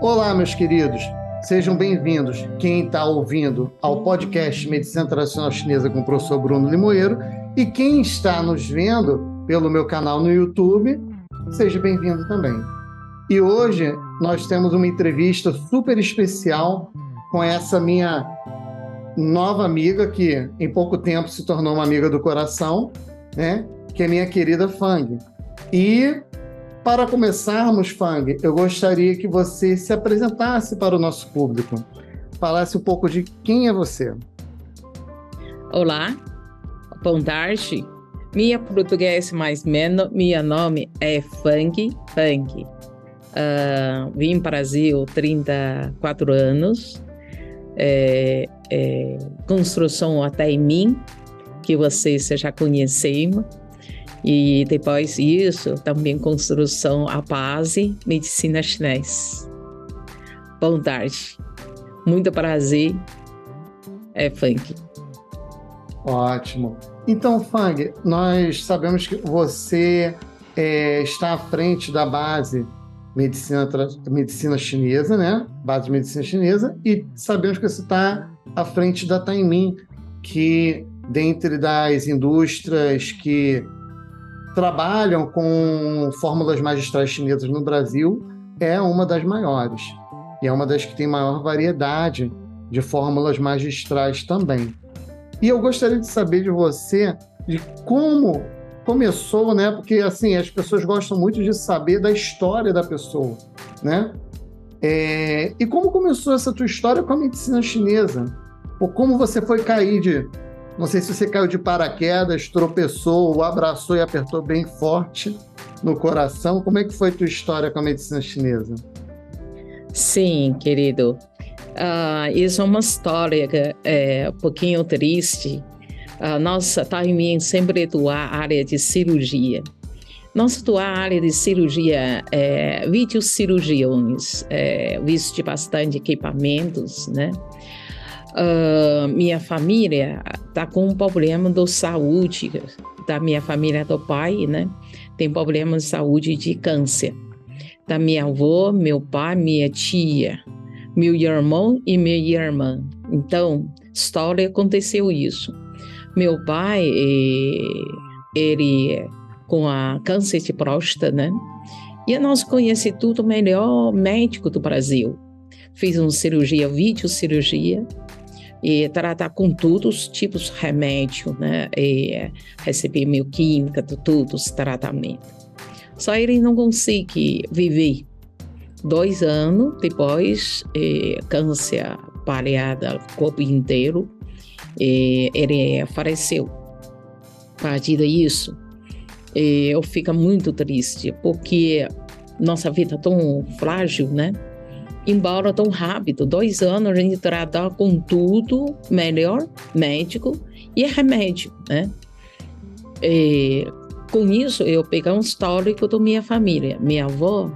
Olá, meus queridos. Sejam bem-vindos, quem está ouvindo, ao podcast Medicina Tradicional Chinesa com o professor Bruno Limoeiro e quem está nos vendo pelo meu canal no YouTube, seja bem-vindo também. E hoje nós temos uma entrevista super especial com essa minha nova amiga, que em pouco tempo se tornou uma amiga do coração, né? que é minha querida Fang. E para começarmos, Fang, eu gostaria que você se apresentasse para o nosso público, falasse um pouco de quem é você. Olá, boa tarde. Minha português mais menos, meu nome é Fang Fang. Uh, vim para o Brasil 34 anos. É, é, construção até em mim, que vocês já conhecem e depois disso, também construção à base, medicina chinesa. Boa tarde. Muito prazer. É Fang. Ótimo. Então, Fang, nós sabemos que você é, está à frente da base medicina, medicina chinesa, né? Base de medicina chinesa, e sabemos que você está à frente da Taimin, que dentre das indústrias que trabalham com fórmulas magistrais chinesas no Brasil é uma das maiores. E é uma das que tem maior variedade de fórmulas magistrais também. E eu gostaria de saber de você de como começou, né? Porque assim as pessoas gostam muito de saber da história da pessoa, né? É... e como começou essa tua história com a medicina chinesa? Ou como você foi cair de não sei se você caiu de paraquedas, tropeçou, abraçou e apertou bem forte no coração. Como é que foi tua história com a medicina chinesa? Sim, querido. Uh, isso é uma história é um pouquinho triste. Uh, nossa Taimin sempre atua a área de cirurgia. Nossa tua área de cirurgia é videocirurgiões, é, visto bastante equipamentos, né? Uh, minha família está com um problema de saúde, da minha família do pai, né? Tem problema de saúde de câncer. Da minha avó, meu pai, minha tia, meu irmão e minha irmã. Então, história aconteceu isso. Meu pai, ele com a câncer de próstata, né? E nós conhecemos tudo melhor médico do Brasil. Fiz uma cirurgia, videocirurgia, e tratar com todos os tipos de remédio, né? E receber bioquímica, todos os tratamentos. Só ele não consegue viver. Dois anos depois, eh, câncer pareada o corpo inteiro, ele faleceu. A partir disso, eu fico muito triste, porque nossa vida é tão frágil, né? Embora tão rápido, dois anos a gente trata com tudo melhor, médico e remédio, né? E, com isso, eu peguei um histórico da minha família. Minha avó,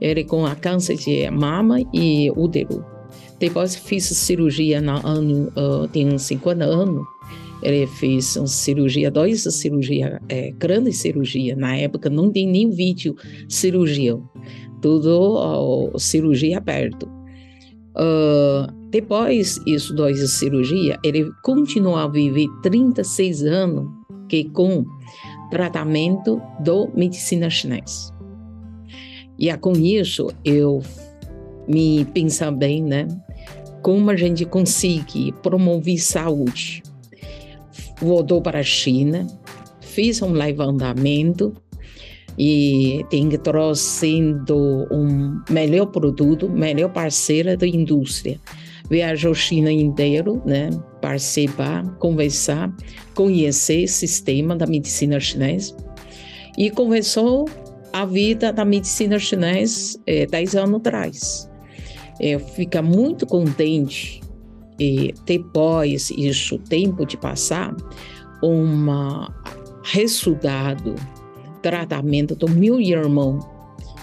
ele com a câncer de mama e útero. Depois fiz cirurgia no ano, uh, tem uns 50 anos. Ele fez uma cirurgia, dois cirurgia, é, grande cirurgia. Na época não tem nem vídeo cirurgia tudo uh, cirurgia aberto. Uh, depois isso dois cirurgia, ele continua a viver 36 anos que com tratamento do medicina chinesa. E com isso eu me pensa bem, né? Como a gente consegue promover saúde. Voltou para a China, fiz um levantamento e tem trazendo um melhor produto, melhor parceira da indústria. Viajou China inteiro, né, participar, conversar, conhecer o sistema da medicina chinesa e começou a vida da medicina chinesa eh, dez anos atrás. Eu fico muito contente e depois isso tempo de passar um resultado tratamento do meu irmão.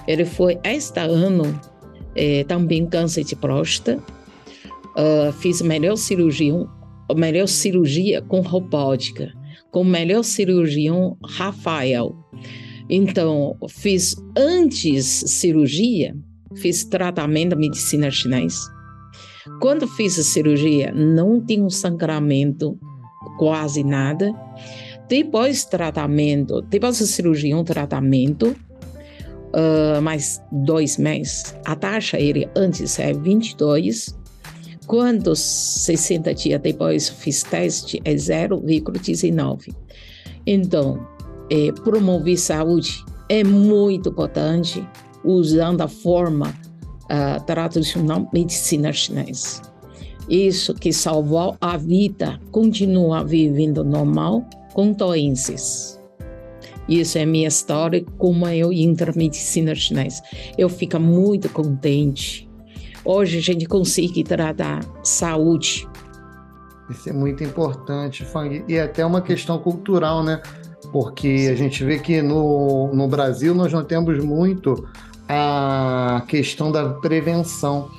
Ele foi este ano é, também câncer de próstata. Uh, fiz melhor cirurgia, melhor cirurgia com robótica, com melhor cirurgião Rafael. Então, fiz antes cirurgia, fiz tratamento de medicina chinesa. Quando fiz a cirurgia, não tinha um sangramento, quase nada. Depois tratamento, depois da cirurgia, um tratamento, uh, mais dois meses. A taxa ele antes é 22, quando 60 dias depois fiz teste, é 0,19. Então, é, promover saúde é muito importante usando a forma uh, tradicional medicina chinesa. Isso que salvou a vida, continua vivendo normal com doenças. Isso é minha história, como eu entro na medicina chinesa. Eu fico muito contente. Hoje a gente consegue tratar saúde. Isso é muito importante, Fang. E é até uma questão cultural, né? Porque a gente vê que no, no Brasil nós não temos muito a questão da prevenção.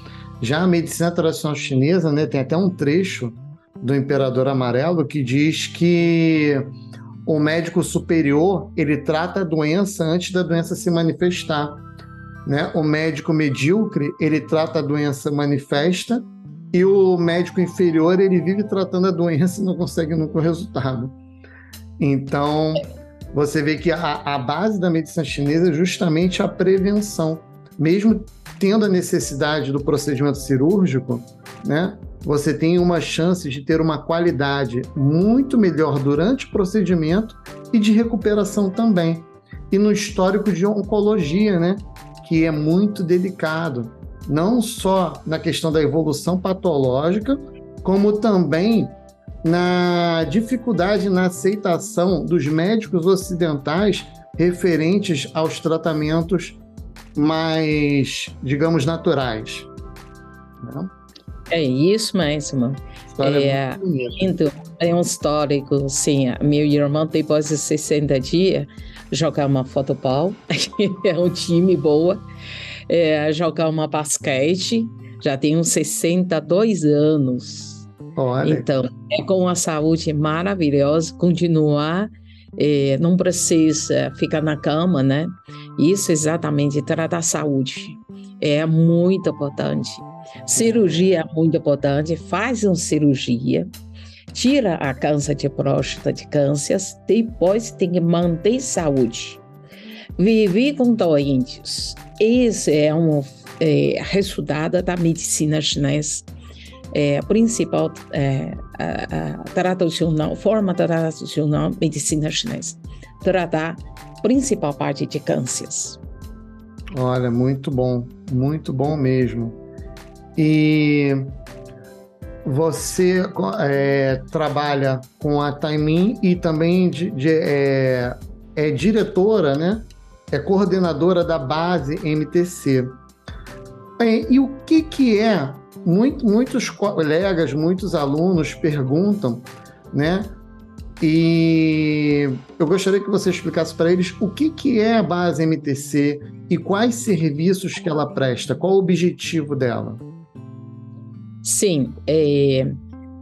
Já a medicina tradicional chinesa, né, tem até um trecho do Imperador Amarelo que diz que o médico superior ele trata a doença antes da doença se manifestar. Né? O médico medíocre ele trata a doença manifesta e o médico inferior ele vive tratando a doença e não consegue nunca o resultado. Então você vê que a, a base da medicina chinesa é justamente a prevenção, mesmo tendo a necessidade do procedimento cirúrgico, né? você tem uma chance de ter uma qualidade muito melhor durante o procedimento e de recuperação também. E no histórico de oncologia, né, que é muito delicado, não só na questão da evolução patológica, como também na dificuldade na aceitação dos médicos ocidentais referentes aos tratamentos mais, digamos, naturais. Né? É isso mesmo. É, é, então, é um histórico, sim. Meu irmão, depois de 60 dias, jogar uma futebol, é um time boa, é, jogar uma basquete, já tem uns 62 anos. Olha. Então, é com a saúde maravilhosa, continuar, é, não precisa ficar na cama, né? Isso exatamente, tratar a saúde é muito importante. Cirurgia é muito importante, faz uma cirurgia, tira a câncer de próstata de câncer, depois tem que manter saúde. Viver com doentes, esse é um é, resultado da medicina chinesa. É, a principal é, a, a tradicional, forma tradicional medicina chinesa. Tratar principal parte de cânceres. Olha, muito bom, muito bom mesmo. E você é, trabalha com a Taimin e também de, de, é, é, diretora, né? É coordenadora da base MTC. É, e o que, que é? Muito, muitos colegas, muitos alunos perguntam, né? E eu gostaria que você explicasse para eles o que, que é a base MTC e quais serviços que ela presta, qual o objetivo dela. Sim, é,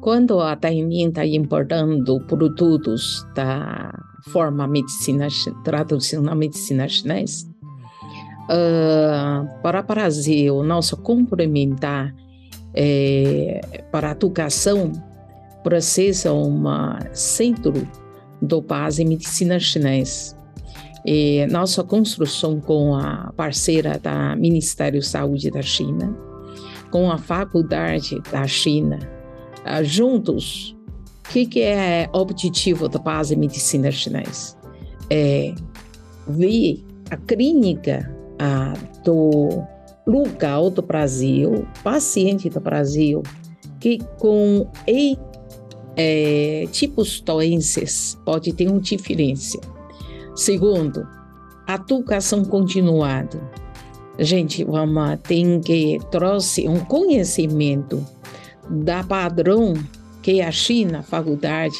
quando a Taimin está importando produtos da forma medicina tradicional medicina chinesa, uh, para o Brasil, nosso complementar é, para a educação precisa um centro do base medicina chinesa. E nossa construção com a parceira da Ministério da Saúde da China, com a Faculdade da China, uh, juntos, o que, que é o objetivo da base medicina chinesa? É ver a clínica uh, do lugar do Brasil, paciente do Brasil, que com e, é, tipos doenças pode ter uma diferença. Segundo, a educação continuada gente, vamos tem que trouxe um conhecimento da padrão que a China, a faculdade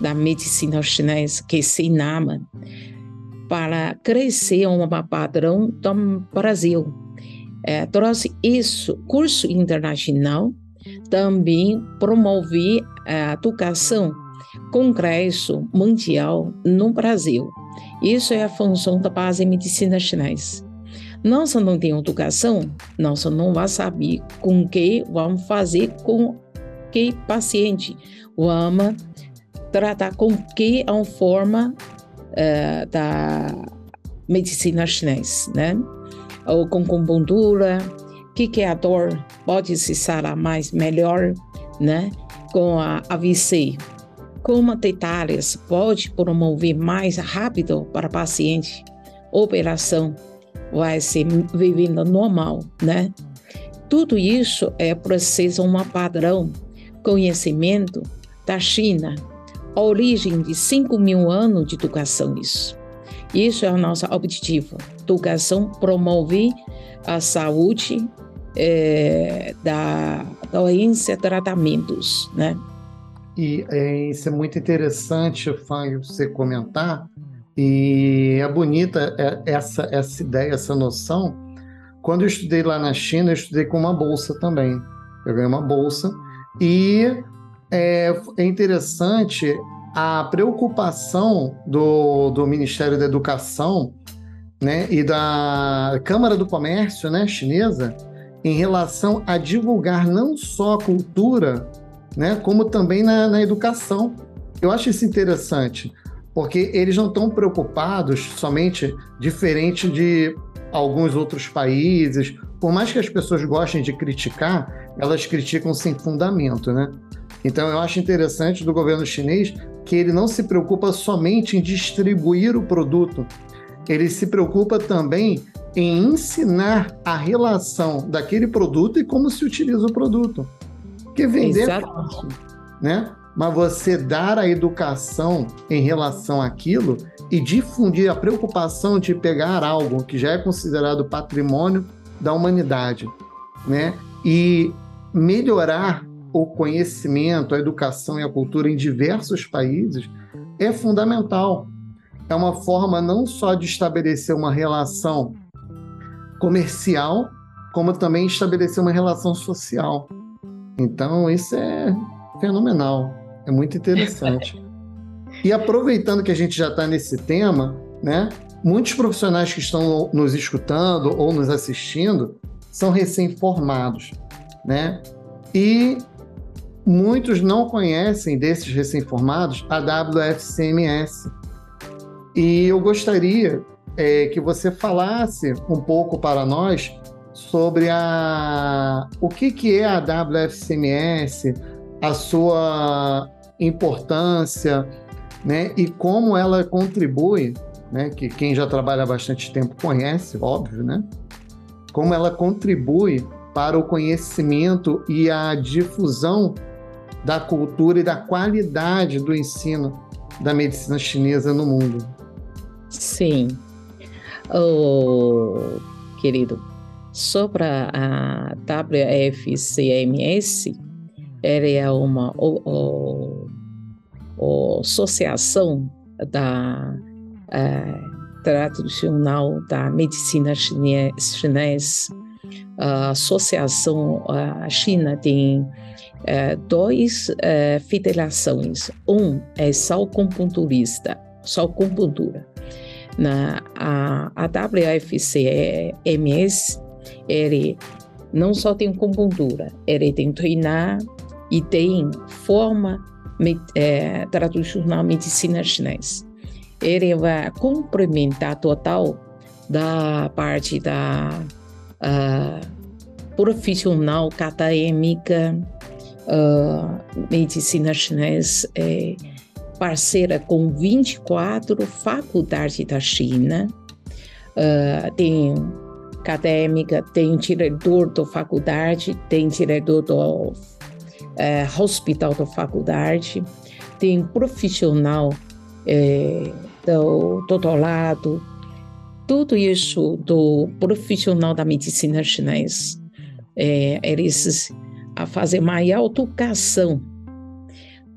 da medicina chinesa, que se Sinama, para crescer um padrão do Brasil. É, trouxe isso, curso internacional, também promover a educação, congresso mundial no Brasil. Isso é a função da base medicina chinesa Nós não temos educação, nós não vamos saber com que vamos fazer com que paciente, vamos tratar com que a forma uh, da medicina chinesa, né? Ou com acupuntura, que que é a dor? Pode se sarar mais melhor, né? Com a AVC, como detalhes pode promover mais rápido para o paciente, operação vai ser vivendo normal, né? Tudo isso é preciso um padrão, conhecimento da China, a origem de 5 mil anos de educação isso. Isso é o nosso objetivo. Educação promove a saúde é, da doença tratamentos, né? E é, isso é muito interessante, Fábio, você comentar, e é bonita é, essa, essa ideia, essa noção. Quando eu estudei lá na China, eu estudei com uma bolsa também. Eu ganhei uma bolsa. E é, é interessante a preocupação do, do Ministério da Educação né, e da Câmara do Comércio né, chinesa em relação a divulgar não só a cultura, né, como também na, na educação. Eu acho isso interessante, porque eles não estão preocupados somente diferente de alguns outros países. Por mais que as pessoas gostem de criticar, elas criticam sem fundamento, né? Então eu acho interessante do governo chinês que ele não se preocupa somente em distribuir o produto, ele se preocupa também em ensinar a relação daquele produto e como se utiliza o produto. Porque vender é fácil, né? Mas você dar a educação em relação àquilo e difundir a preocupação de pegar algo que já é considerado patrimônio da humanidade, né? E melhorar o conhecimento, a educação e a cultura em diversos países é fundamental. É uma forma não só de estabelecer uma relação comercial, como também estabelecer uma relação social. Então, isso é fenomenal, é muito interessante. e aproveitando que a gente já está nesse tema, né, muitos profissionais que estão nos escutando ou nos assistindo são recém-formados, né? E muitos não conhecem desses recém-formados a WFCMS. E eu gostaria é, que você falasse um pouco para nós sobre a, o que, que é a WFCMS, a sua importância, né, e como ela contribui, né, que quem já trabalha há bastante tempo conhece, óbvio, né, como ela contribui para o conhecimento e a difusão da cultura e da qualidade do ensino da medicina chinesa no mundo. Sim. Oh, querido, sobre a WFCMS, ela é uma o, o, associação da é, tradicional da medicina chinesa. A associação a China tem é, dois é, federações. Um é só compunturista, só compuntura na a, a WFCMS, ele não só tem acupuntura, ele tem treinar e tem forma é, tradicional medicina chinesa. Ele vai complementar total da parte da uh, profissional acadêmica, uh, medicina chinesa. É, parceira com 24 faculdades da China, uh, tem acadêmica, tem diretor da faculdade, tem diretor do uh, hospital da faculdade, tem profissional uh, do doutorado, tudo isso do profissional da medicina chinesa. É, eles a fazer maior educação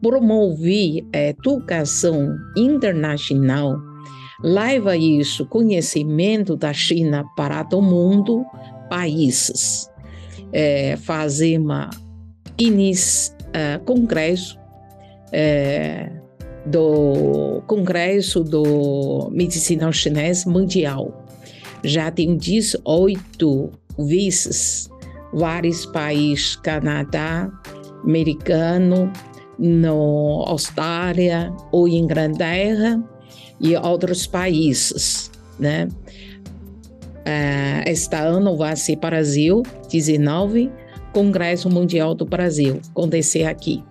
promover a educação internacional, leva isso, conhecimento da China para todo mundo, países. É, fazer inis, uh, congresso é, do Congresso do Medicina Chinesa Mundial. já tem 18 vezes vários países, Canadá, americano, no Austrália ou Inglaterra e outros países, né? Uh, este ano vai ser Brasil 19, Congresso Mundial do Brasil, acontecer aqui.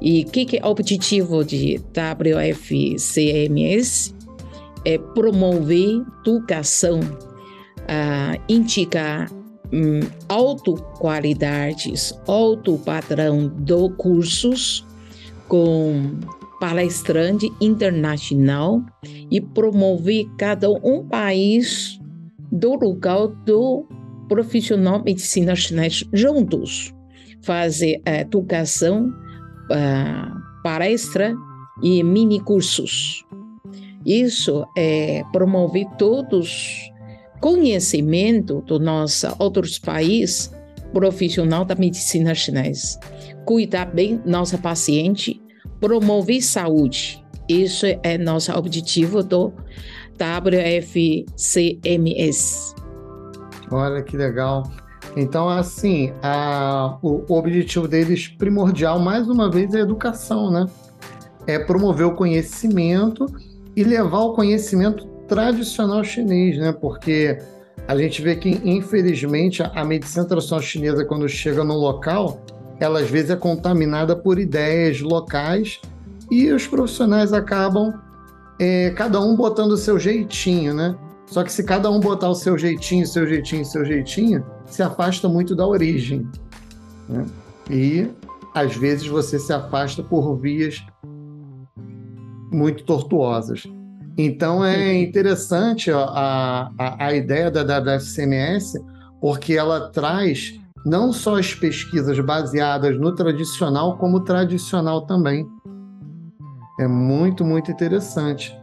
E o que, que, é o objetivo de WFCMS? É promover educação, uh, indicar um, alto alto padrão de cursos com palestrante internacional e promover cada um país do lugar do profissional medicina chinesa juntos, fazer educação, palestra e mini cursos. Isso é promover todos conhecimento do nosso outros países profissional da medicina chinesa, cuidar bem nossa paciente, promover saúde. Isso é nosso objetivo do WFCMS. Olha que legal. Então, assim, a, o, o objetivo deles primordial, mais uma vez, é a educação, né? É promover o conhecimento e levar o conhecimento tradicional chinês, né? Porque a gente vê que, infelizmente, a medicina tradicional chinesa, quando chega no local, ela às vezes é contaminada por ideias locais e os profissionais acabam é, cada um botando o seu jeitinho, né? Só que se cada um botar o seu jeitinho, seu jeitinho, seu jeitinho, se afasta muito da origem. Né? E às vezes você se afasta por vias muito tortuosas. Então é interessante a, a, a ideia da WFCMS, porque ela traz não só as pesquisas baseadas no tradicional, como tradicional também. É muito, muito interessante.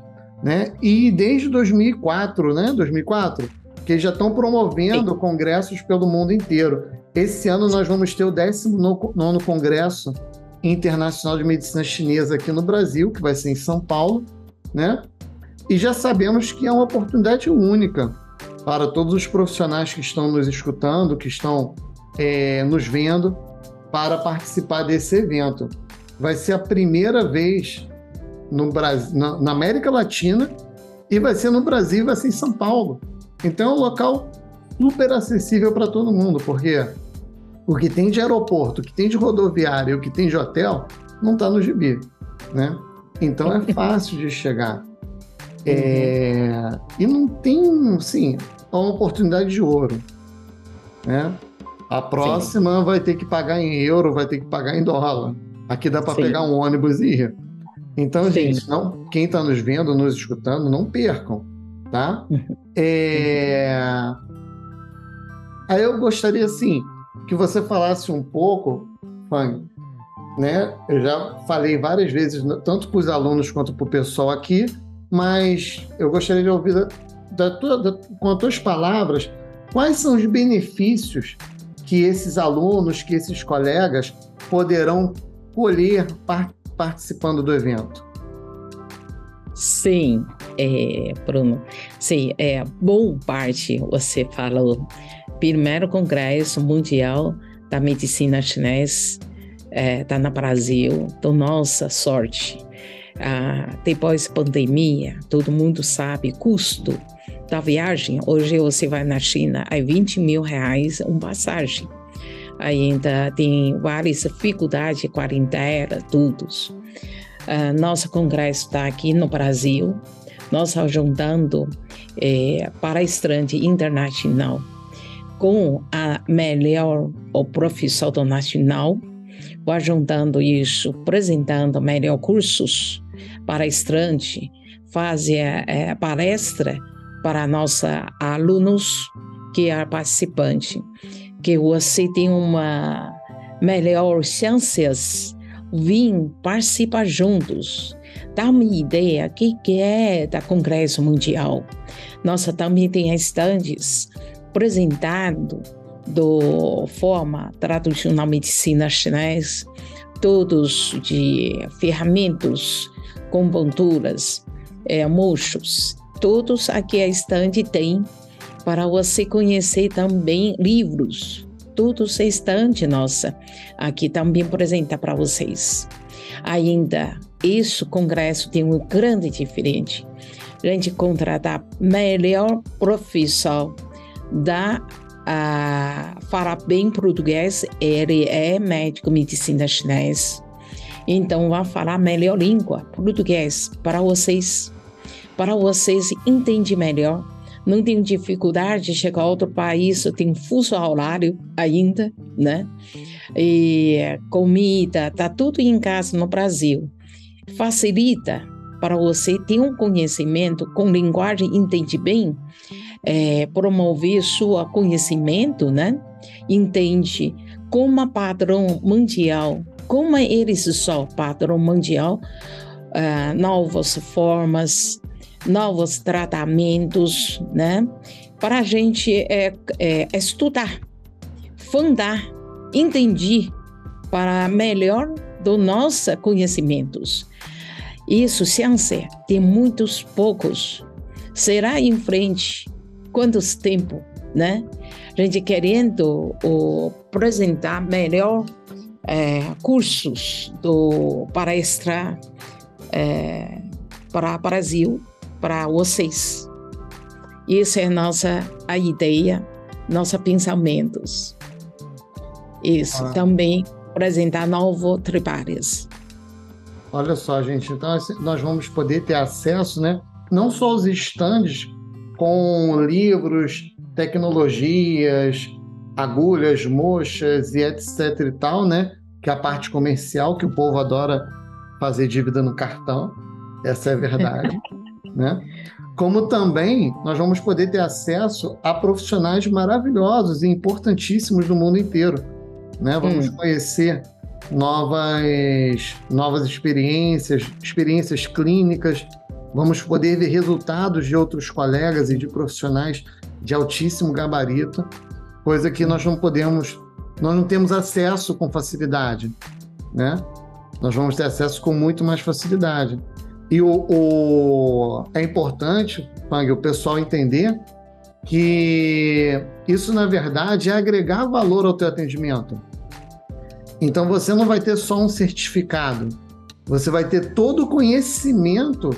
Né? E desde 2004, né? 2004, que já estão promovendo Sim. congressos pelo mundo inteiro. Esse ano nós vamos ter o 19 Congresso Internacional de Medicina Chinesa aqui no Brasil, que vai ser em São Paulo, né? E já sabemos que é uma oportunidade única para todos os profissionais que estão nos escutando, que estão é, nos vendo, para participar desse evento. Vai ser a primeira vez no Brasil, na, na América Latina e vai ser no Brasil, vai ser em São Paulo. Então é um local super acessível para todo mundo, porque o que tem de aeroporto, o que tem de rodoviária, o que tem de hotel, não está no gibi, né? Então é fácil de chegar. É, e não tem, sim, é uma oportunidade de ouro. Né? A próxima sim. vai ter que pagar em euro, vai ter que pagar em dólar. Aqui dá para pegar um ônibus e ir. Então, sim. gente, não, quem está nos vendo, nos escutando, não percam, tá? É... Aí eu gostaria, assim, que você falasse um pouco, Fang, né? Eu já falei várias vezes, tanto para os alunos quanto para o pessoal aqui, mas eu gostaria de ouvir da, da tua, da, com as tuas palavras quais são os benefícios que esses alunos, que esses colegas poderão colher par, participando do evento. Sim, é, Bruno. Sim, é bom parte você falou. Primeiro Congresso Mundial da Medicina Chinesa está é, tá no Brasil, então nossa sorte ah, depois pandemia, todo mundo sabe custo da viagem. Hoje você vai na China, é 20 mil reais uma passagem. Ainda tem várias dificuldades, quarentena, tudo. Ah, nosso congresso está aqui no Brasil, nós juntando é, palestrante internacional com a melhor o professor nacional, vai juntando isso, apresentando melhor cursos palestrante faz é, palestra para nossos alunos que é participante, que você tem uma melhor chances vir participar juntos. Dá uma ideia o que, que é da Congresso Mundial. Nossa também tem estandes apresentado do forma tradicional medicina chinesa, todos de ferramentas com ponturas, é, mochos, todos aqui a estande tem para você conhecer também livros. Tudo esse estante nossa aqui também apresenta para vocês. Ainda, isso congresso tem um grande diferente. A gente contratar melhor profissão da a falar bem português, ele é médico medicina chinês. Então, vai falar melhor língua, português, para vocês, para vocês entender melhor. Não tem dificuldade de chegar a outro país, tem fuso horário ainda, né? E comida, tá tudo em casa no Brasil. Facilita para você ter um conhecimento com linguagem entende bem, é, promover seu conhecimento, né? Entende como padrão mundial como eles são padrão mundial, uh, novas formas, novos tratamentos, né? Para a gente é, é, estudar, fundar, entender para melhor do nossos conhecimentos. Isso, ciência, tem muitos poucos. Será em frente quantos tempo, né? A gente querendo o, apresentar melhor é, cursos do, para extra é, para o Brasil, para vocês. Essa é nossa a ideia, nossos pensamentos. Isso ah. também apresentar novos trabalhos. Olha só, gente, então nós vamos poder ter acesso, né? Não só aos estandes com livros, tecnologias, agulhas, mochas e etc e tal, né? Que é a parte comercial que o povo adora fazer dívida no cartão. Essa é a verdade, né? Como também nós vamos poder ter acesso a profissionais maravilhosos e importantíssimos do mundo inteiro, né? Vamos hum. conhecer novas novas experiências, experiências clínicas, vamos poder ver resultados de outros colegas e de profissionais de altíssimo gabarito coisa que nós não podemos, nós não temos acesso com facilidade, né? Nós vamos ter acesso com muito mais facilidade. E o, o é importante, Fang, o pessoal entender que isso, na verdade, é agregar valor ao teu atendimento. Então, você não vai ter só um certificado, você vai ter todo o conhecimento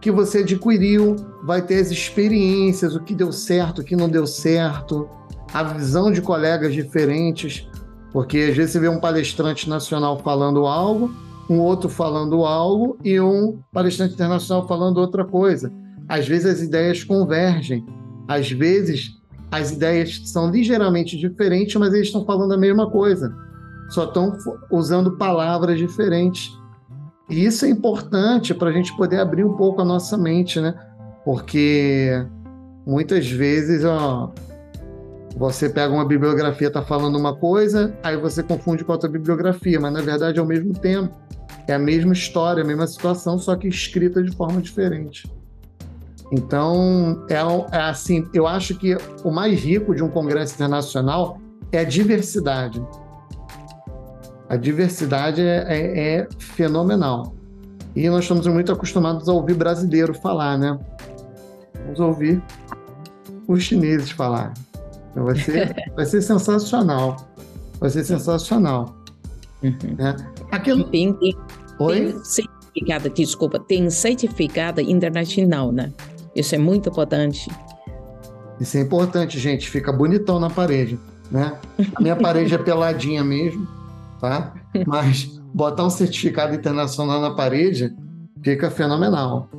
que você adquiriu, vai ter as experiências, o que deu certo, o que não deu certo, a visão de colegas diferentes, porque às vezes você vê um palestrante nacional falando algo, um outro falando algo e um palestrante internacional falando outra coisa. Às vezes as ideias convergem, às vezes as ideias são ligeiramente diferentes, mas eles estão falando a mesma coisa, só estão usando palavras diferentes. E isso é importante para a gente poder abrir um pouco a nossa mente, né? Porque muitas vezes, ó, você pega uma bibliografia, está falando uma coisa, aí você confunde com outra bibliografia, mas na verdade é o mesmo tempo. É a mesma história, a mesma situação, só que escrita de forma diferente. Então, é, é assim, eu acho que o mais rico de um congresso internacional é a diversidade. A diversidade é, é, é, fenomenal. E nós estamos muito acostumados a ouvir brasileiro falar, né? Vamos ouvir os chineses falar. Então vai ser, vai ser sensacional. Vai ser sensacional. Uhum. Né? Aquilo... Tem, tem, Oi? tem certificado, desculpa, tem certificado internacional, né? Isso é muito importante. Isso é importante, gente. Fica bonitão na parede, né? A minha parede é peladinha mesmo, tá? Mas botar um certificado internacional na parede fica fenomenal.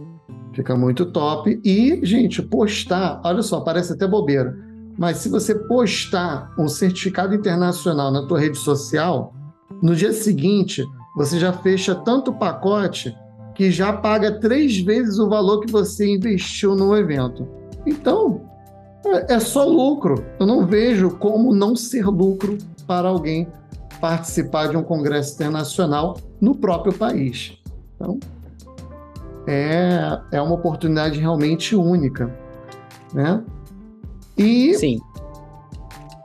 Fica muito top. E, gente, postar, olha só, parece até bobeira mas se você postar um certificado internacional na tua rede social, no dia seguinte você já fecha tanto pacote que já paga três vezes o valor que você investiu no evento. Então, é, é só lucro. Eu não vejo como não ser lucro para alguém participar de um congresso internacional no próprio país. Então, é, é uma oportunidade realmente única, né? E Sim.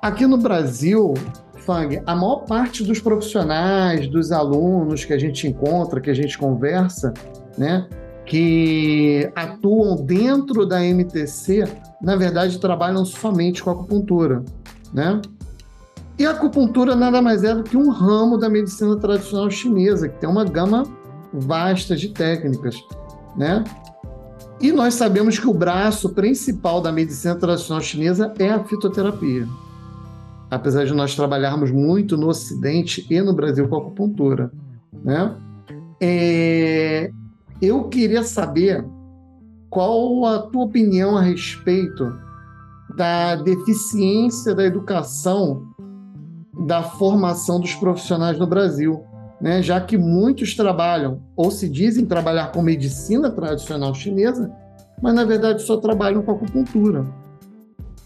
aqui no Brasil, Fang, a maior parte dos profissionais, dos alunos que a gente encontra, que a gente conversa, né? que atuam dentro da MTC, na verdade, trabalham somente com acupuntura, né? E a acupuntura nada mais é do que um ramo da medicina tradicional chinesa, que tem uma gama vasta de técnicas, né? E nós sabemos que o braço principal da medicina tradicional chinesa é a fitoterapia. Apesar de nós trabalharmos muito no Ocidente e no Brasil com a acupuntura, né? É... Eu queria saber qual a tua opinião a respeito da deficiência da educação da formação dos profissionais no Brasil, né? já que muitos trabalham ou se dizem trabalhar com medicina tradicional chinesa, mas na verdade só trabalham com acupuntura.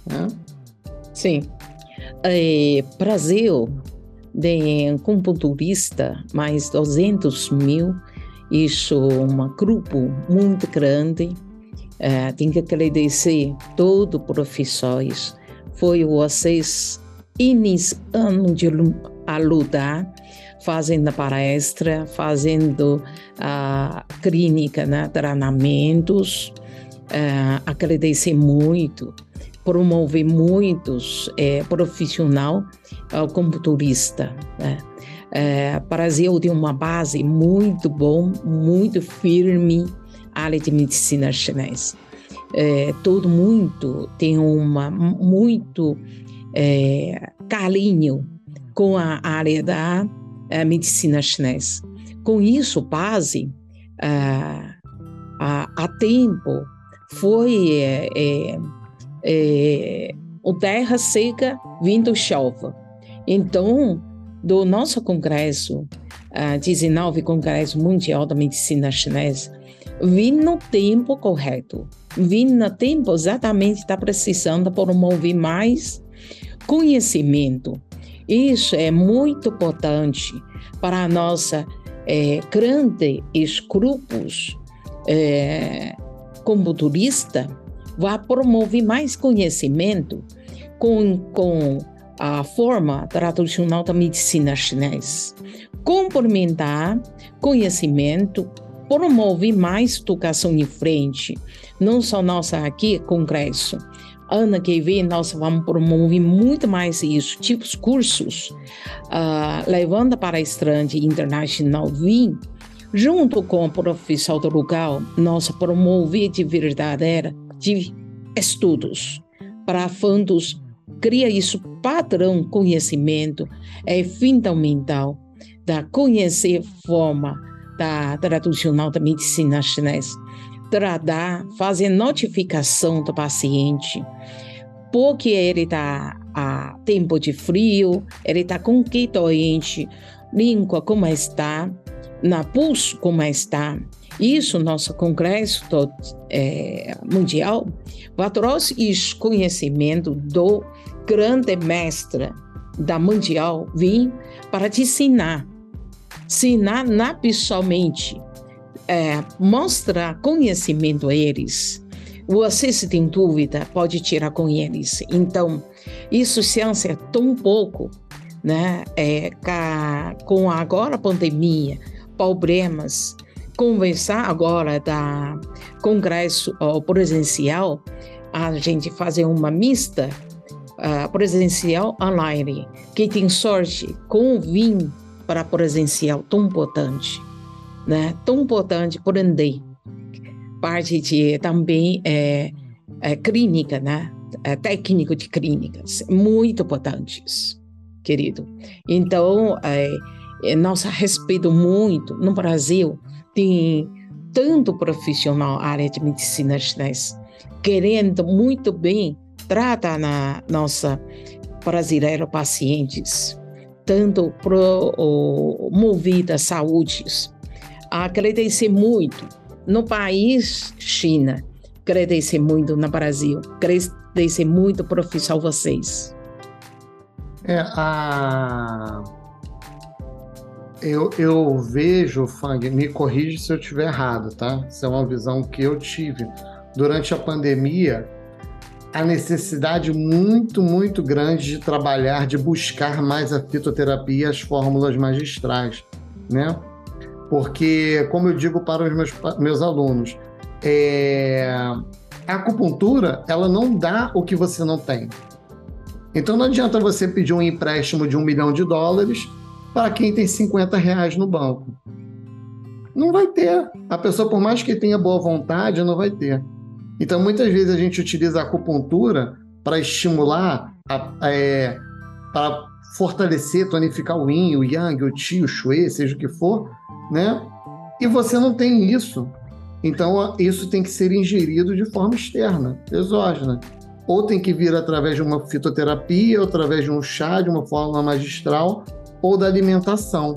Né? Sim. É, Brasil tem acupunturista mais 200 mil, isso é um grupo muito grande, é, tem que agradecer todos os professores, foi vocês iniciando a lutar, fazendo palestra, fazendo a clínica, né, treinamentos, uh, agradecer muito, promover muitos é, profissional uh, computurista. Né? É, Brasil tem uma base muito bom, muito firme, área de medicina chinesa. É, todo mundo tem uma muito é, carinho com a área da a medicina chinesa. Com isso, base, a, a, a tempo, foi é, é, o terra seca vindo chuva. Então, do nosso congresso, uh, 19 Congresso Mundial da Medicina Chinesa, vim no tempo correto, vim no tempo exatamente está precisando promover mais conhecimento. Isso é muito importante para a nossa é, grande grupos é, como turista, vai promover mais conhecimento com, com a forma tradicional da medicina chinesa. Complementar conhecimento, promover mais educação em frente, não só nossa aqui, congresso, ano que vem nós vamos promover muito mais isso, tipos cursos, uh, levando para estrangeiro internacional junto com o professor do lugar, nós promover de verdadeira de estudos para fundos cria isso padrão conhecimento é fundamental da conhecer forma da tradicional da medicina chinesa tratar, fazer notificação do paciente, porque ele está a tempo de frio, ele está com que doente, língua como está, na pulso como está. Isso, nosso congresso do, é, mundial, trouxe esse conhecimento do grande mestre da mundial, vim para te ensinar, ensinar na pessoalmente, é, mostrar conhecimento a eles. Você, se tem dúvida, pode tirar com eles. Então, isso ciência é tão pouco, né? É, com agora a pandemia, problemas, conversar agora da congresso presencial, a gente fazer uma mista uh, presencial online. Quem tem sorte com vir para presencial tão importante né, tão importante aprender parte de também é, é clínica, né, é, técnico de clínicas, muito importantes, querido. Então, é, é, respeito muito. No Brasil tem tanto profissional área de medicina chinesa querendo muito bem tratar na nossa brasileira pacientes tanto pro o, saúdes agradecer muito no país China, agradecer muito no Brasil, agradecer muito professor vocês. É, a... eu, eu vejo, Fang, me corrige se eu estiver errado, tá? Isso é uma visão que eu tive. Durante a pandemia, a necessidade muito, muito grande de trabalhar, de buscar mais a fitoterapia as fórmulas magistrais, né? Porque, como eu digo para os meus, meus alunos, é, a acupuntura ela não dá o que você não tem. Então não adianta você pedir um empréstimo de um milhão de dólares para quem tem 50 reais no banco. Não vai ter. A pessoa, por mais que tenha boa vontade, não vai ter. Então, muitas vezes a gente utiliza a acupuntura para estimular, é, para fortalecer, tonificar o yin, o yang, o chi, o shui, seja o que for, né? E você não tem isso. Então, isso tem que ser ingerido de forma externa, exógena. Ou tem que vir através de uma fitoterapia, ou através de um chá, de uma forma magistral, ou da alimentação.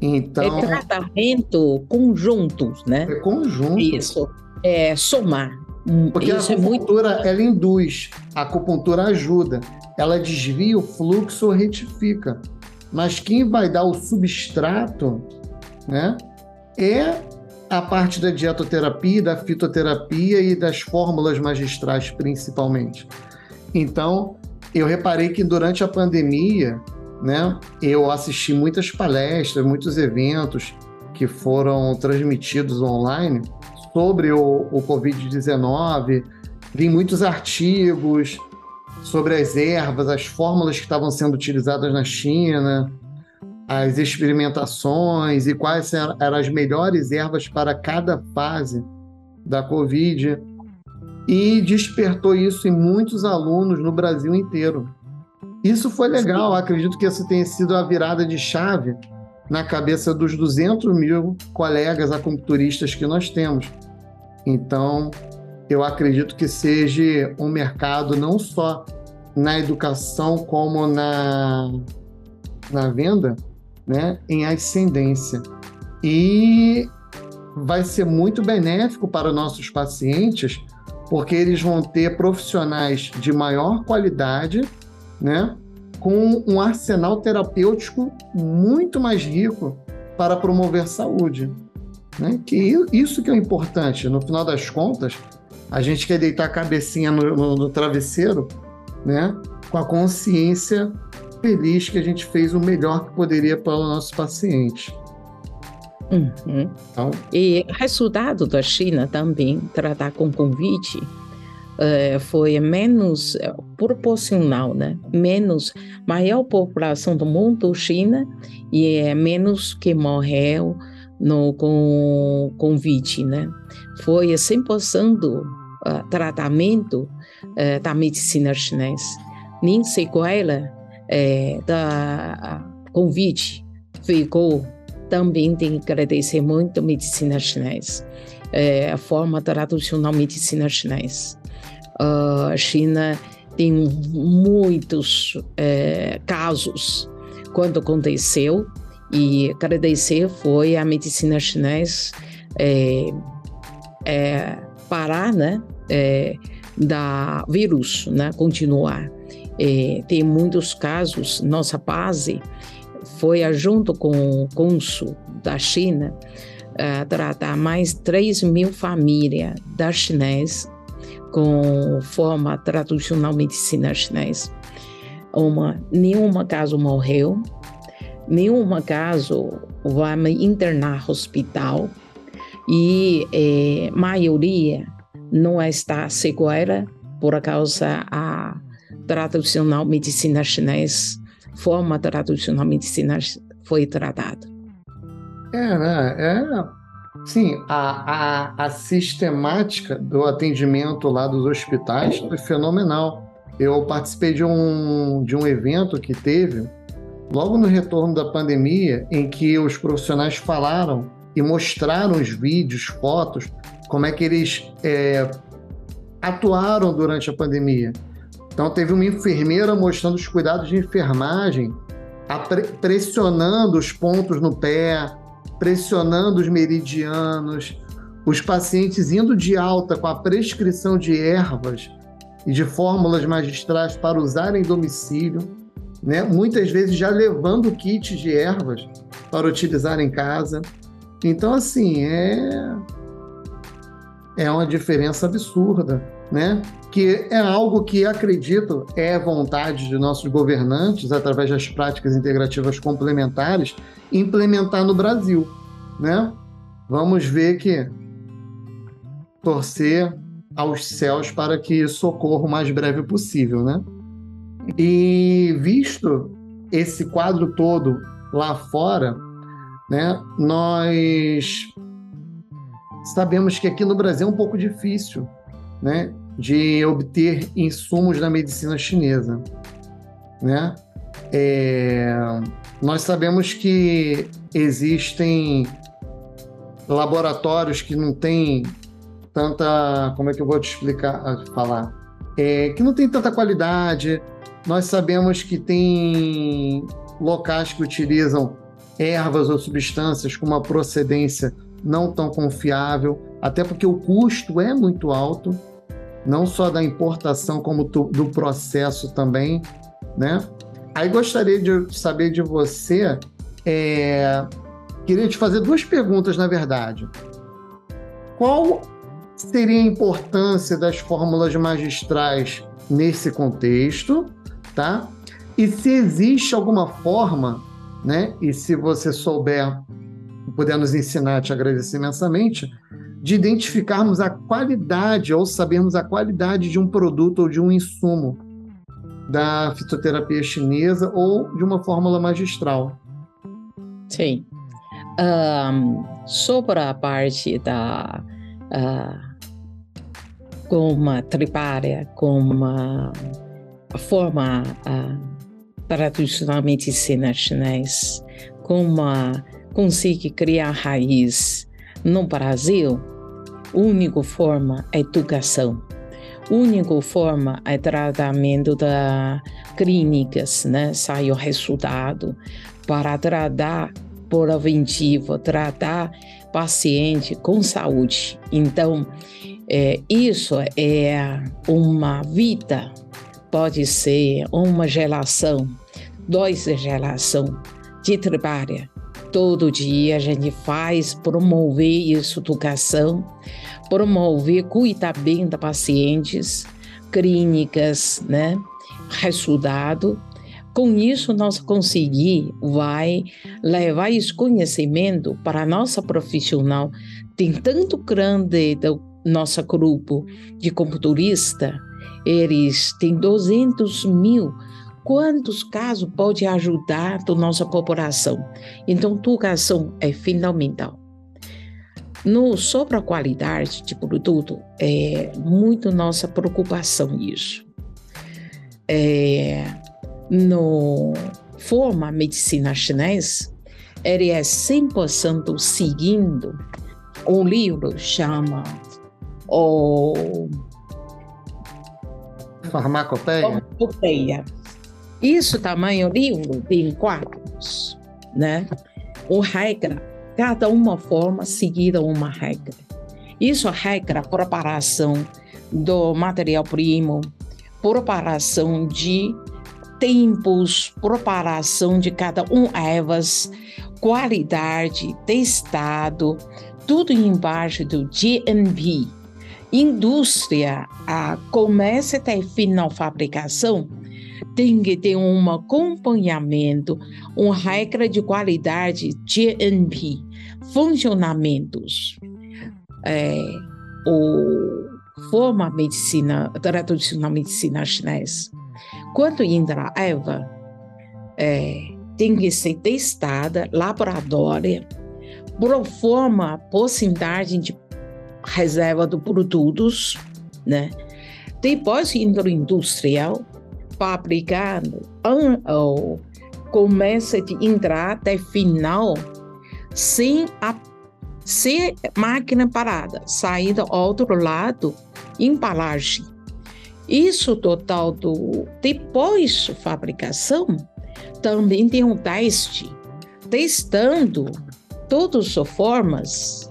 Então, é tratamento conjunto, né? É conjunto. Isso. É somar. Porque Isso a acupuntura, é muito... ela induz, a acupuntura ajuda. Ela desvia o fluxo ou retifica. Mas quem vai dar o substrato, né? É a parte da dietoterapia, da fitoterapia e das fórmulas magistrais, principalmente. Então, eu reparei que durante a pandemia, né, eu assisti muitas palestras, muitos eventos que foram transmitidos online sobre o, o Covid-19, vi muitos artigos sobre as ervas, as fórmulas que estavam sendo utilizadas na China, as experimentações e quais eram as melhores ervas para cada fase da Covid. E despertou isso em muitos alunos no Brasil inteiro. Isso foi legal, acredito que isso tenha sido a virada de chave na cabeça dos 200 mil colegas acupunturistas que nós temos. Então, eu acredito que seja um mercado não só na educação como na, na venda, né, em ascendência. E vai ser muito benéfico para nossos pacientes, porque eles vão ter profissionais de maior qualidade, né, com um arsenal terapêutico muito mais rico para promover saúde. Né? Que isso que é importante. No final das contas, a gente quer deitar a cabecinha no, no, no travesseiro, né? com a consciência feliz que a gente fez o melhor que poderia para o nosso paciente. Uhum. Então, e resultado da China também tratar com convite uh, foi menos uh, proporcional, né? Menos maior população do mundo China e é menos que morreu no com convite, né? Foi 100% uh, tratamento uh, da medicina chinesa. Nem sequela é, da convite ficou. Também tem que agradecer muito a medicina chinesa, é, a forma tradicional medicina chinesa. Uh, a China tem muitos é, casos quando aconteceu. E agradecer foi a medicina chinesa é, é, parar, né, é, da vírus, né, continuar. É, tem muitos casos, nossa base foi junto com o cônsul da China uh, tratar mais 3 mil famílias da chinesa com forma tradicional medicina chinesa. Uma, nenhuma caso morreu, nenhuma caso vai internar no hospital e eh, maioria não está segura por causa a tradicional medicina chinesa, forma tradicional medicina foi tratada. É, né? É, sim, a, a, a sistemática do atendimento lá dos hospitais foi fenomenal. Eu participei de um, de um evento que teve logo no retorno da pandemia, em que os profissionais falaram e mostraram os vídeos, fotos, como é que eles é, atuaram durante a pandemia. Então, teve uma enfermeira mostrando os cuidados de enfermagem, pressionando os pontos no pé, pressionando os meridianos, os pacientes indo de alta com a prescrição de ervas e de fórmulas magistrais para usar em domicílio, né? muitas vezes já levando kits de ervas para utilizar em casa. Então, assim, é, é uma diferença absurda né? Que é algo que acredito é vontade de nossos governantes, através das práticas integrativas complementares, implementar no Brasil, né? Vamos ver que torcer aos céus para que isso ocorra o mais breve possível, né? E visto esse quadro todo lá fora, né, nós sabemos que aqui no Brasil é um pouco difícil, né, de obter insumos da medicina chinesa, né? É, nós sabemos que existem laboratórios que não têm tanta, como é que eu vou te explicar, falar, é, que não tem tanta qualidade. Nós sabemos que tem locais que utilizam ervas ou substâncias com uma procedência não tão confiável, até porque o custo é muito alto, não só da importação como do processo também, né? Aí gostaria de saber de você, é... queria te fazer duas perguntas, na verdade. Qual seria a importância das fórmulas magistrais nesse contexto, tá? E se existe alguma forma, né? E se você souber, puder nos ensinar, te agradecer imensamente, de identificarmos a qualidade ou sabermos a qualidade de um produto ou de um insumo da fitoterapia chinesa ou de uma fórmula magistral. Sim. Um, sobre a parte da uh, goma tripária, com uma forma uh, tradicional medicina chinesa, como consegue criar raiz no Brasil, única forma é educação. Única forma é tratamento da clínicas, né? Sai o resultado para tratar preventivo, tratar paciente com saúde. Então, é, isso é uma vida, pode ser uma geração, dois geração de trabalho Todo dia a gente faz promover isso, educação, promover cuidar bem da pacientes, clínicas, né? Resultado. Com isso, nós conseguir vai levar esse conhecimento para a nossa profissional. Tem tanto grande do nosso grupo de computurista, eles têm 200 mil quantos casos pode ajudar a nossa população. Então, educação é fundamental. No, sobre a qualidade de produto, é muito nossa preocupação isso. É, no forma medicina chinesa, ele é 100% seguindo um livro chama o Farmacopeia. Farmacopeia isso tamanho livro tem quadros, né? O regra, cada uma forma seguida uma regra. Isso regra preparação do material-primo, preparação de tempos, preparação de cada um ervas, qualidade, testado, tudo embaixo do GMP. Indústria, a começa até final fabricação, tem que ter um acompanhamento, uma regra de qualidade GNP, funcionamentos. É, o forma medicina, tradicional medicina chinesa. Quando entra a Eva, é, tem que ser testada, laboratório, por forma porcentagem de reserva de produtos, né? Depois entra industrial, fabricando ou começa a entrar até final sem a sem máquina parada, sair do outro lado, embalagem. Isso total do depois de fabricação também tem um teste, testando todas as formas,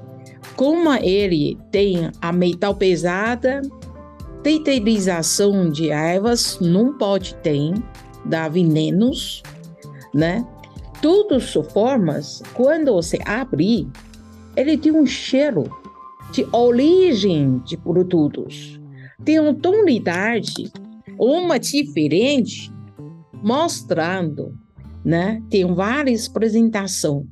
como ele tem a metal pesada, Tetelização de ervas não pode ter, dá venenos, né? Todas as formas, quando você abrir, ele tem um cheiro de origem de produtos. tem uma tonalidade, uma diferente, mostrando, né? Tem várias apresentações.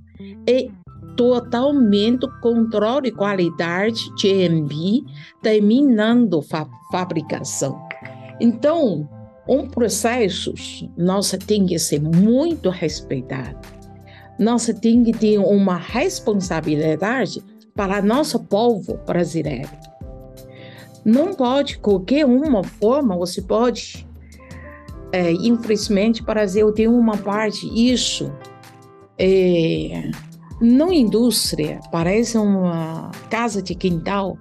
E totalmente controle de qualidade GMP, terminando a fabricação. Então, um processo, nossa tem que ser muito respeitado. Nossa tem que ter uma responsabilidade para nosso povo brasileiro. Não pode, qualquer uma forma, você pode, é, infelizmente, o Brasil tem uma parte, isso, é, não indústria, parece uma casa de quintal,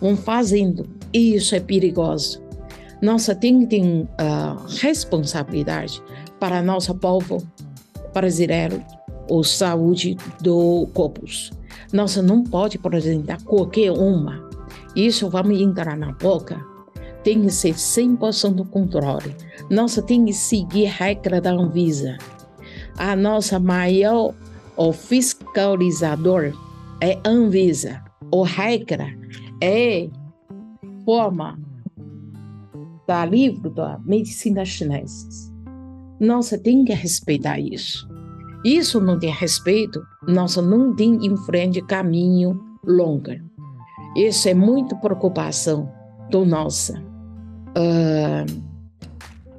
um fazendo, isso é perigoso. Nossa tem que ter uh, responsabilidade para nosso povo brasileiro, a saúde do corpus. Nossa não pode apresentar qualquer uma. Isso vamos entrar na boca. Tem que ser 100% controle. Nossa tem que seguir a regra da Anvisa. A nossa maior o fiscalizador é Anvisa. O regra é forma da livro da medicina chinesa. Nossa tem que respeitar isso. Isso não tem respeito, nossa não tem em frente caminho longo. Isso é muito preocupação do nossa. Uh,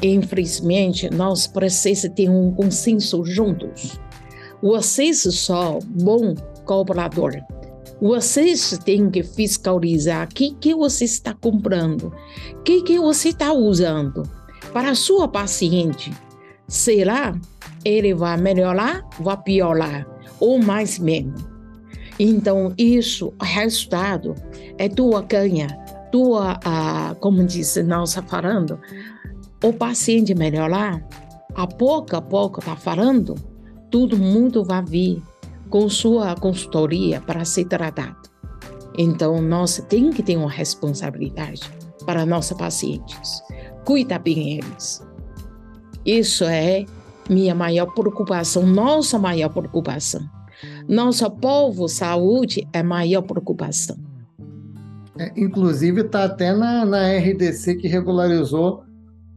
infelizmente, nós precisamos ter um consenso juntos. Vocês só bom cobrador. Vocês têm que fiscalizar o que, que você está comprando, o que, que você está usando para sua paciente. Será ele vai melhorar, vai piorar, ou mais mesmo. Então, isso, resultado, é tua ganha, tua, ah, como disse nós falando, o paciente melhorar, a pouco a pouco está falando, todo mundo vai vir com sua consultoria para ser tratado. Então, nós temos que ter uma responsabilidade para nossos pacientes. Cuida bem eles. Isso é minha maior preocupação, nossa maior preocupação. Nosso povo, saúde é maior preocupação. É, inclusive, está até na, na RDC que regularizou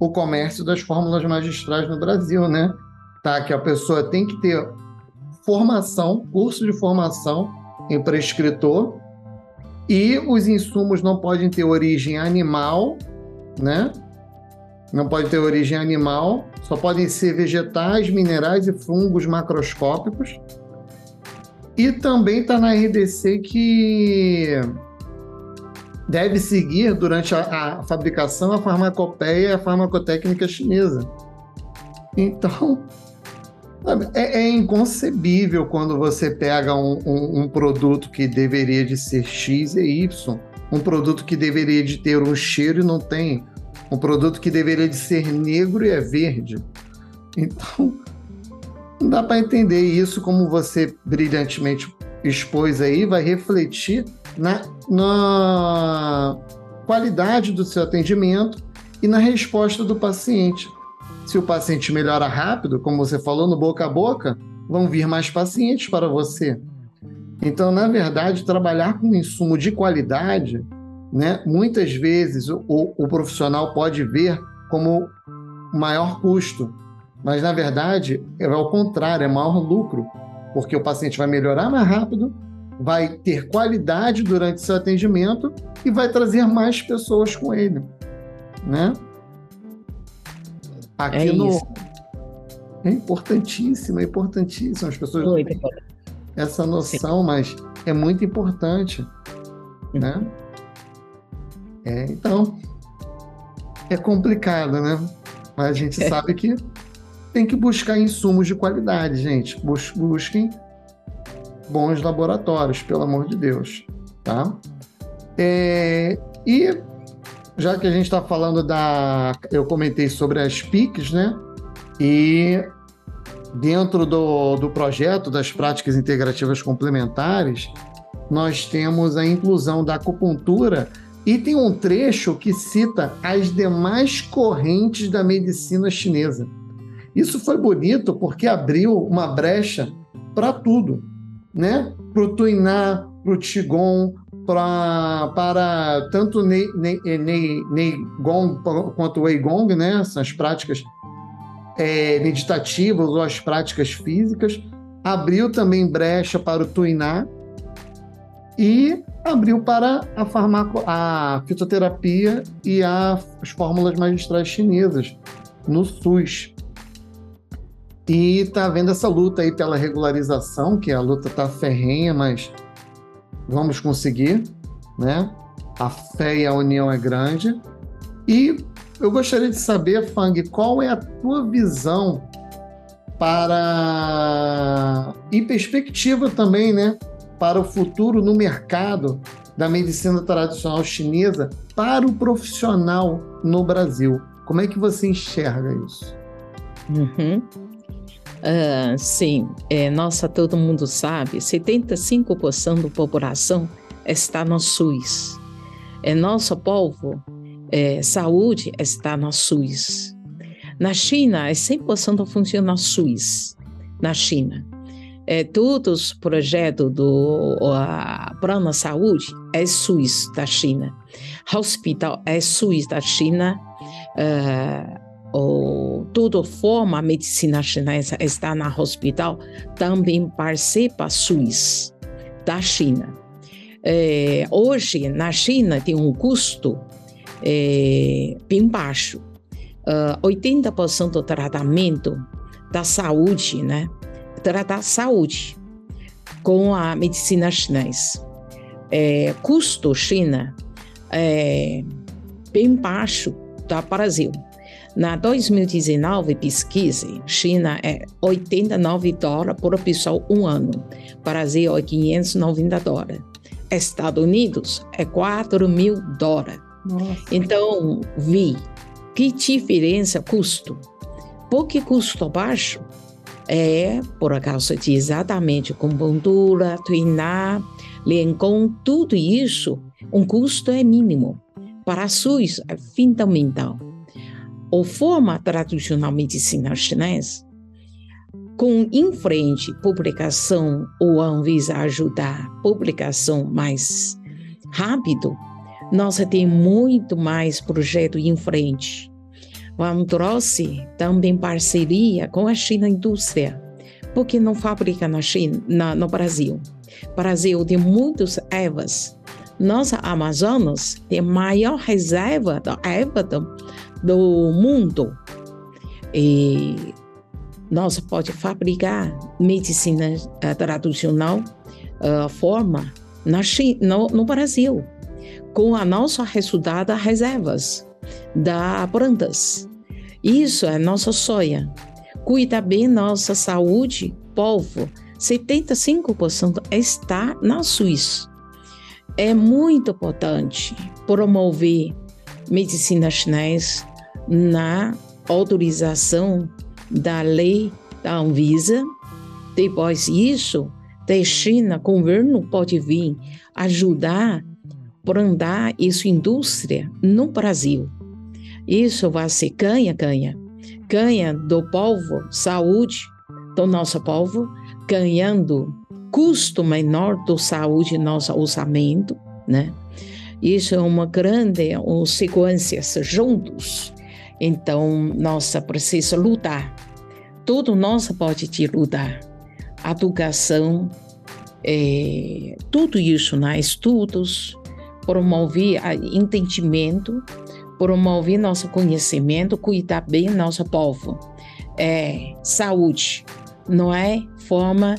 o comércio das fórmulas magistrais no Brasil, né? Tá, que a pessoa tem que ter formação, curso de formação em prescritor, e os insumos não podem ter origem animal, né? não pode ter origem animal, só podem ser vegetais, minerais e fungos macroscópicos. E também está na RDC que deve seguir durante a, a, fabricação a farmacopeia e a farmacotécnica chinesa. Então, é, é inconcebível quando você pega um, um, um, produto que deveria de ser X e Y, um produto que deveria de ter um cheiro e não tem, um produto que deveria de ser negro e é verde. Então, não dá para entender isso como você brilhantemente expôs aí, vai refletir na, na qualidade do seu atendimento e na resposta do paciente. Se o paciente melhora rápido, como você falou, no boca a boca, vão vir mais pacientes para você. Então, na verdade, trabalhar com insumo de qualidade né? Muitas vezes o, o profissional pode ver como maior custo, mas na verdade é ao contrário, é maior lucro, porque o paciente vai melhorar mais rápido, vai ter qualidade durante seu atendimento e vai trazer mais pessoas com ele, né? Aqui é no isso. é importantíssimo, é importantíssimo as pessoas têm essa noção, Sim. mas é muito importante, né? É, então, é complicado, né? Mas a gente é. sabe que tem que buscar insumos de qualidade, gente. Bus busquem bons laboratórios, pelo amor de Deus, tá? É, e já que a gente está falando da, eu comentei sobre as PICs, né? E dentro do, do projeto das práticas integrativas complementares, nós temos a inclusão da acupuntura e tem um trecho que cita as demais correntes da medicina chinesa. Isso foi bonito porque abriu uma brecha para tudo, né? Para o Tuiná, para o Qigong, pra, para tanto Nei, Nei, Nei, Nei Gong quanto Wei Gong, né? As práticas é, meditativas ou as práticas físicas. Abriu também brecha para o Tuiná e abriu para a, farmaco, a fitoterapia e a, as fórmulas magistrais chinesas no SUS. E está vendo essa luta aí pela regularização, que a luta está ferrenha, mas vamos conseguir, né? A fé e a união é grande. E eu gostaria de saber, Fang, qual é a tua visão para e perspectiva também, né, para o futuro no mercado da medicina tradicional chinesa para o profissional no Brasil. Como é que você enxerga isso? Uhum. Uh, sim, é, nossa, todo mundo sabe, 75% da população está no SUS. É, nosso povo, é, saúde está no SUS. Na China, é 100% funciona no SUS, na China. É, todos os projetos do Plano Saúde é SUS da China. Hospital é SUS da China. Uh, ou tudo forma a medicina chinesa está na hospital, também participa SUS da China. É, hoje, na China, tem um custo é, bem baixo. Uh, 80% do tratamento da saúde, né? Tratar saúde com a medicina chinesa. É, custo China é bem baixo do Brasil. Na 2019, pesquisa, China é 89 dólares por pessoa um ano. Brasil é 590 dólares. Estados Unidos é 4 mil dólares. Nossa. Então, vi que diferença custo. Porque custo baixo é por causa de exatamente acupuntura, treinar, lencom, tudo isso, um custo é mínimo. Para a SUS é fundamental ou forma tradicional medicina chinesa, com em frente publicação ou Anvisa ajudar publicação mais rápido, nós tem muito mais projeto em frente. Vamos trouxe também parceria com a China Indústria, porque não fabrica na China, na, no Brasil. Brasil tem muitas ervas. Nossa Amazonas tem maior reserva da erva do, do mundo. E nós pode fabricar medicina uh, tradicional uh, forma na China, no, no, Brasil, com a nossa resultado reservas da plantas. Isso é nossa sonho. Cuida bem nossa saúde, povo. 75% está na Suíça. É muito importante promover medicina chinesa na autorização da lei da Anvisa. Depois disso, da China, governo pode vir ajudar a andar essa indústria no Brasil. Isso vai ser ganha-ganha. Ganha do povo, saúde do nosso povo, ganhando custo menor do saúde nosso orçamento, né? Isso é uma grande sequências juntos. Então, nós precisamos lutar. Tudo nós pode te lutar. Educação, é, tudo isso, né? estudos, promover entendimento, promover nosso conhecimento, cuidar bem nosso povo. É, saúde, não é forma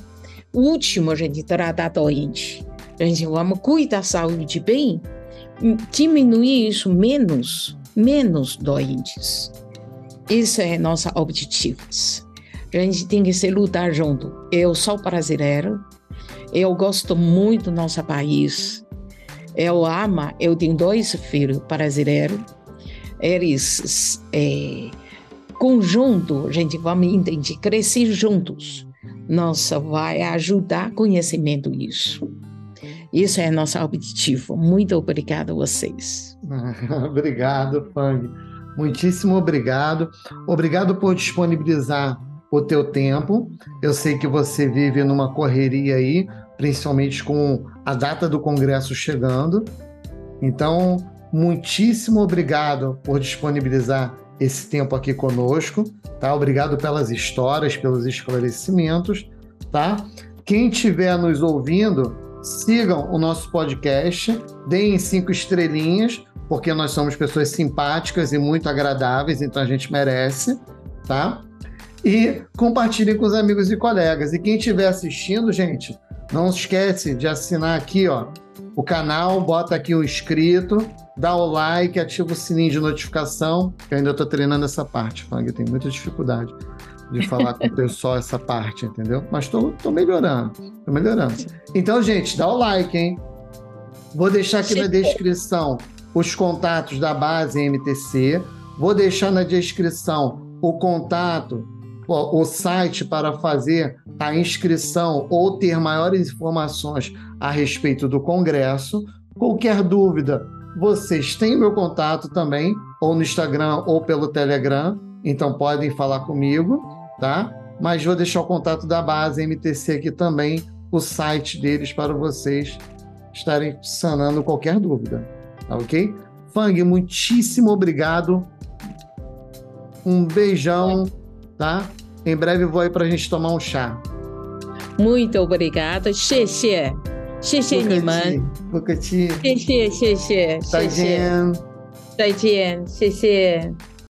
última gente tratar doente. A gente vamos cuidar da saúde bem, diminuir isso menos, menos doentes. Isso é nosso objetivo. A gente tem que se lutar junto. Eu sou brasileiro, eu gosto muito do nosso país. Eu amo, eu tenho dois filhos brasileiros. Eles, é, conjunto, a gente vai entender, crescer juntos. Nossa, vai ajudar conhecimento isso. Isso é nosso objetivo. Muito obrigado a vocês. obrigado, Fang. Muitíssimo obrigado. Obrigado por disponibilizar o teu tempo. Eu sei que você vive numa correria aí, principalmente com a data do congresso chegando. Então, muitíssimo obrigado por disponibilizar esse tempo aqui conosco, tá? Obrigado pelas histórias, pelos esclarecimentos, tá? Quem estiver nos ouvindo, sigam o nosso podcast, deem cinco estrelinhas, porque nós somos pessoas simpáticas e muito agradáveis, então a gente merece, tá? E compartilhem com os amigos e colegas. E quem estiver assistindo, gente, não esquece de assinar aqui, ó, o canal, bota aqui o inscrito, dá o like, ativa o sininho de notificação, que eu ainda estou treinando essa parte, Fang, eu tenho muita dificuldade de falar com o pessoal essa parte, entendeu? Mas estou melhorando, estou melhorando. Então, gente, dá o like, hein? Vou deixar aqui na descrição os contatos da base MTC, vou deixar na descrição o contato, o site para fazer a inscrição ou ter maiores informações a respeito do congresso. Qualquer dúvida, vocês têm meu contato também, ou no Instagram ou pelo Telegram, então podem falar comigo, tá? Mas vou deixar o contato da base MTC aqui também, o site deles para vocês estarem sanando qualquer dúvida, tá ok? Fang, muitíssimo obrigado. Um beijão, tá? Em breve vou aí para a gente tomar um chá. Muito obrigada, 谢谢。谢谢你们，不客气，谢谢谢谢，再见，再见，谢谢。